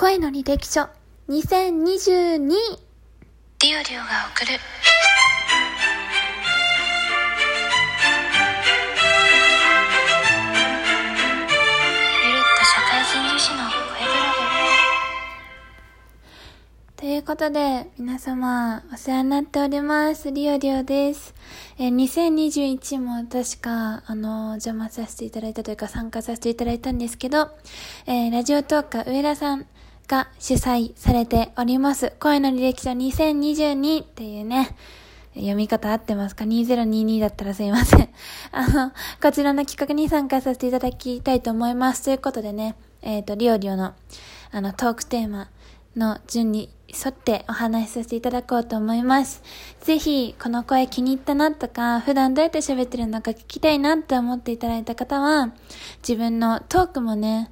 声の履歴書。2022リオリオが送る。ゆるっと社会人女子の声ブロということで、皆様、お世話になっております。リオリオです。えー2021も確か、あの、お邪魔させていただいたというか参加させていただいたんですけど、えーラジオトーカー上田さんが主催されております。声の履歴書2022っていうね、読み方合ってますか ?2022 だったらすいません。あの、こちらの企画に参加させていただきたいと思います。ということでね、えっ、と、リオリオの、あの、トークテーマの順に沿ってお話しさせていただこうと思います。ぜひ、この声気に入ったなとか、普段どうやって喋ってるのか聞きたいなって思っていただいた方は、自分のトークもね、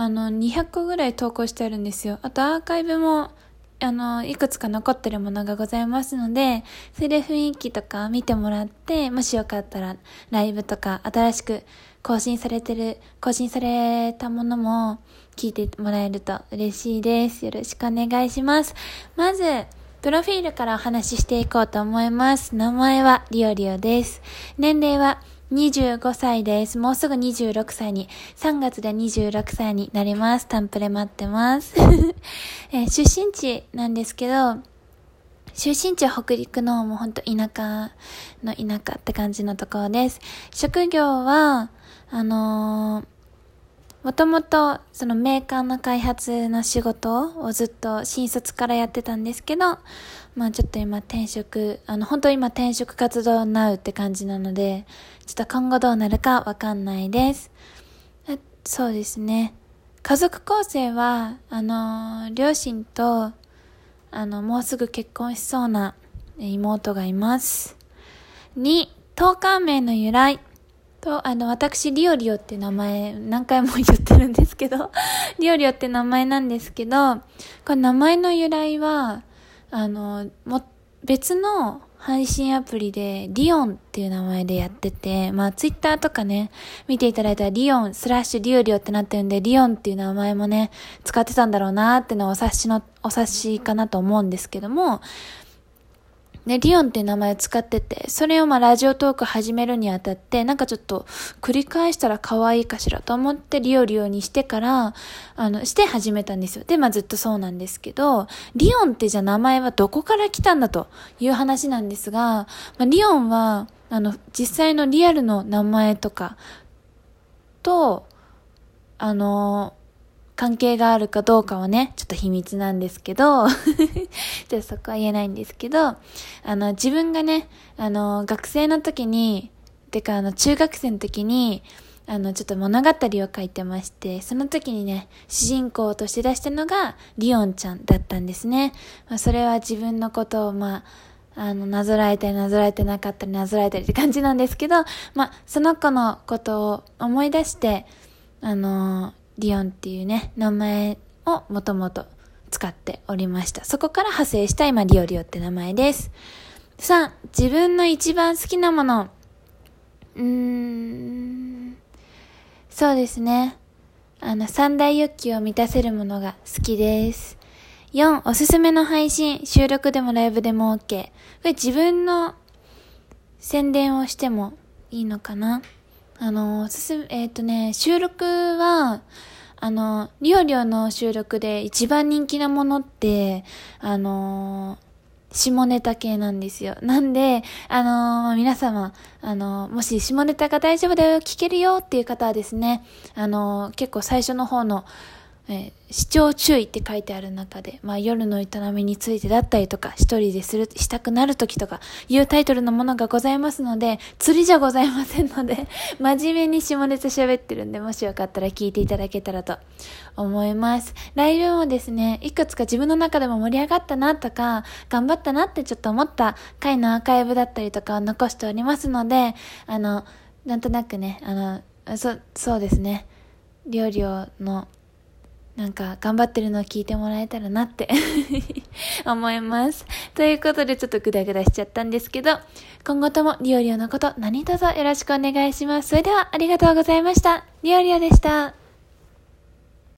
あの、200個ぐらい投稿してあるんですよ。あとアーカイブも、あの、いくつか残ってるものがございますので、それで雰囲気とか見てもらって、もしよかったら、ライブとか、新しく更新されてる、更新されたものも聞いてもらえると嬉しいです。よろしくお願いします。まず、プロフィールからお話ししていこうと思います。名前はリオリオです。年齢は25歳です。もうすぐ26歳に、3月で26歳になります。タンプレ待ってます。えー出身地なんですけど、出身地は北陸のもうほんと田舎の田舎って感じのところです。職業は、あのーもともとそのメーカーの開発の仕事をずっと新卒からやってたんですけど、まあちょっと今転職、あの本当今転職活動なうって感じなので、ちょっと今後どうなるかわかんないです。そうですね。家族構成は、あの両親と、あの、もうすぐ結婚しそうな妹がいます。2、当館名の由来。と、あの、私、リオリオって名前、何回も言ってるんですけど、リオリオって名前なんですけど、これ名前の由来は、あの、も、別の配信アプリで、リオンっていう名前でやってて、まあ、ツイッターとかね、見ていただいたら、リオンスラッシュリオリオってなってるんで、リオンっていう名前もね、使ってたんだろうなーってのはお察しの、お察しかなと思うんですけども、ね、リオンって名前を使ってて、それをまあラジオトーク始めるにあたって、なんかちょっと繰り返したら可愛いかしらと思ってリオリオにしてから、あの、して始めたんですよ。で、まあずっとそうなんですけど、リオンってじゃあ名前はどこから来たんだという話なんですが、まあリオンは、あの、実際のリアルの名前とかと、あの、関係があるかどうかはね、ちょっと秘密なんですけど、ちょっとそこは言えないんですけど、あの、自分がね、あの、学生の時に、てか、あの、中学生の時に、あの、ちょっと物語を書いてまして、その時にね、主人公として出したのが、リオンちゃんだったんですね。まあ、それは自分のことを、まあ、あの、なぞらえたりなぞらえてなかったりなぞらえたりって感じなんですけど、まあ、その子のことを思い出して、あの、リオンっていうね、名前をもともと使っておりました。そこから派生した今、リオリオって名前です。3、自分の一番好きなもの。うーん、そうですね。あの、三大欲求を満たせるものが好きです。4、おすすめの配信。収録でもライブでも OK。これ自分の宣伝をしてもいいのかな？あの、すす、えっ、とね、収録は、あの、リオリオの収録で一番人気なものって、あの下ネタ系なんですよ。なんで、あの皆様、あのもし下ネタが大丈夫だよ、聞けるよっていう方はですね、あの結構最初の方の、え視聴注意って書いてある中で、まあ夜の営みについてだったりとか、一人でする、したくなる時とか、いうタイトルのものがございますので、釣りじゃございませんので、真面目に下ネタ喋ってるんで、もしよかったら聞いていただけたらと思います。ライブもですね、いくつか自分の中でも盛り上がったなとか、頑張ったなってちょっと思った回のアーカイブだったりとかを残しておりますので、あの、なんとなくね、あの、そ、そうですね、料理をの、なんか頑張ってるのを聞いてもらえたらなって 思います。ということでちょっとグダグダしちゃったんですけど、今後ともリオリオのこと何卒よろしくお願いします。それではありがとうございました。リオリオでした。